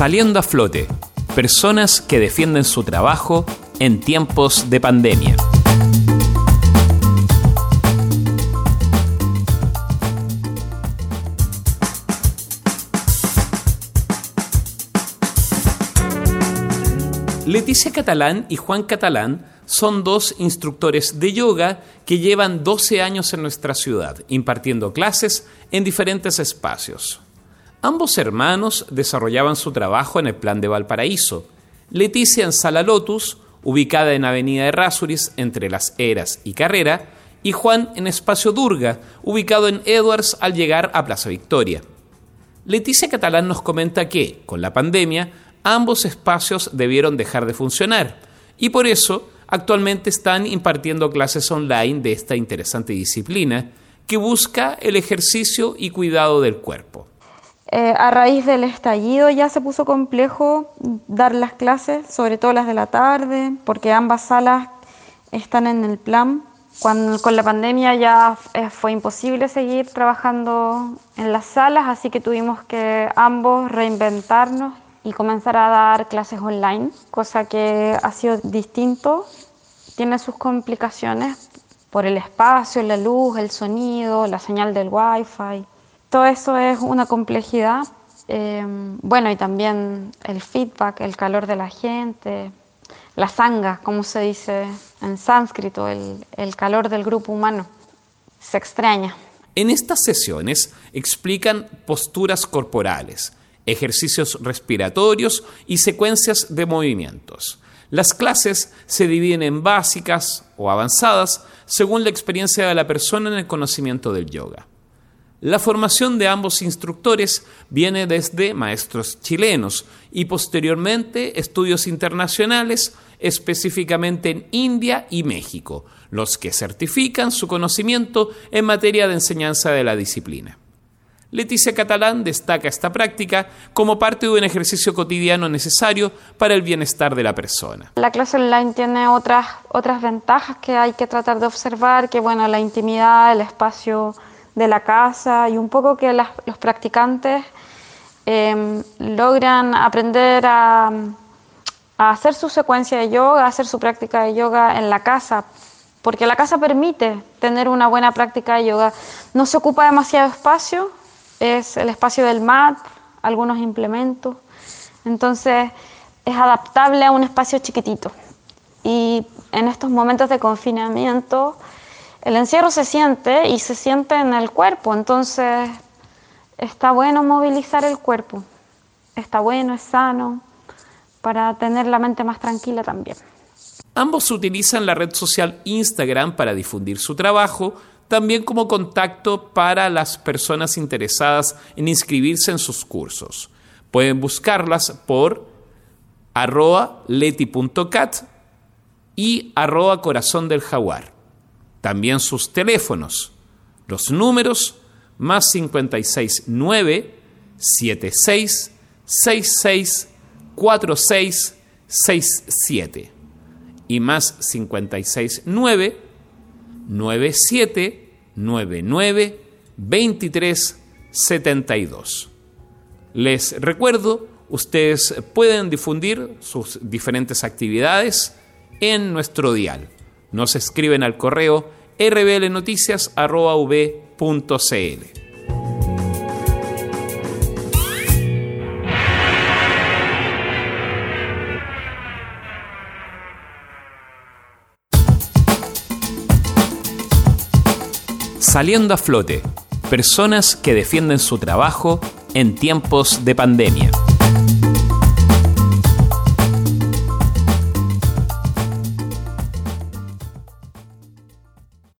Saliendo a flote, personas que defienden su trabajo en tiempos de pandemia. Leticia Catalán y Juan Catalán son dos instructores de yoga que llevan 12 años en nuestra ciudad, impartiendo clases en diferentes espacios. Ambos hermanos desarrollaban su trabajo en el plan de Valparaíso. Leticia en Sala Lotus, ubicada en Avenida de Rasuris entre las Eras y Carrera, y Juan en Espacio Durga, ubicado en Edwards al llegar a Plaza Victoria. Leticia Catalán nos comenta que, con la pandemia, ambos espacios debieron dejar de funcionar y por eso actualmente están impartiendo clases online de esta interesante disciplina que busca el ejercicio y cuidado del cuerpo. Eh, a raíz del estallido ya se puso complejo dar las clases, sobre todo las de la tarde, porque ambas salas están en el plan. Cuando, con la pandemia ya eh, fue imposible seguir trabajando en las salas, así que tuvimos que ambos reinventarnos y comenzar a dar clases online, cosa que ha sido distinto. Tiene sus complicaciones por el espacio, la luz, el sonido, la señal del wifi todo eso es una complejidad. Eh, bueno, y también el feedback, el calor de la gente, la sanga, como se dice en sánscrito, el, el calor del grupo humano. Se extraña. En estas sesiones explican posturas corporales, ejercicios respiratorios y secuencias de movimientos. Las clases se dividen en básicas o avanzadas según la experiencia de la persona en el conocimiento del yoga. La formación de ambos instructores viene desde maestros chilenos y posteriormente estudios internacionales, específicamente en India y México, los que certifican su conocimiento en materia de enseñanza de la disciplina. Leticia Catalán destaca esta práctica como parte de un ejercicio cotidiano necesario para el bienestar de la persona. La clase online tiene otras, otras ventajas que hay que tratar de observar, que bueno, la intimidad, el espacio de la casa y un poco que los practicantes em, logran aprender a, hacer su secuencia de yoga, a hacer su práctica de yoga en la casa, porque la casa permite tener una buena práctica de yoga. No se ocupa demasiado espacio, es el espacio del mat, algunos implementos, entonces es adaptable a un espacio chiquitito. Y en estos momentos de confinamiento, el encierro se siente y se siente en el cuerpo, entonces está bueno movilizar el cuerpo, está bueno, es sano, para tener la mente más tranquila también. Ambos utilizan la red social Instagram para difundir su trabajo, también como contacto para las personas interesadas en inscribirse en sus cursos. Pueden buscarlas por leti.cat y arroba corazón del jaguar. También sus teléfonos. Los números más 569 76 66 46 67 y más 569 97 99 23 72. Les recuerdo, ustedes pueden difundir sus diferentes actividades en nuestro dial nos escriben al correo rblnoticias.v.cl. Saliendo a flote, personas que defienden su trabajo en tiempos de pandemia.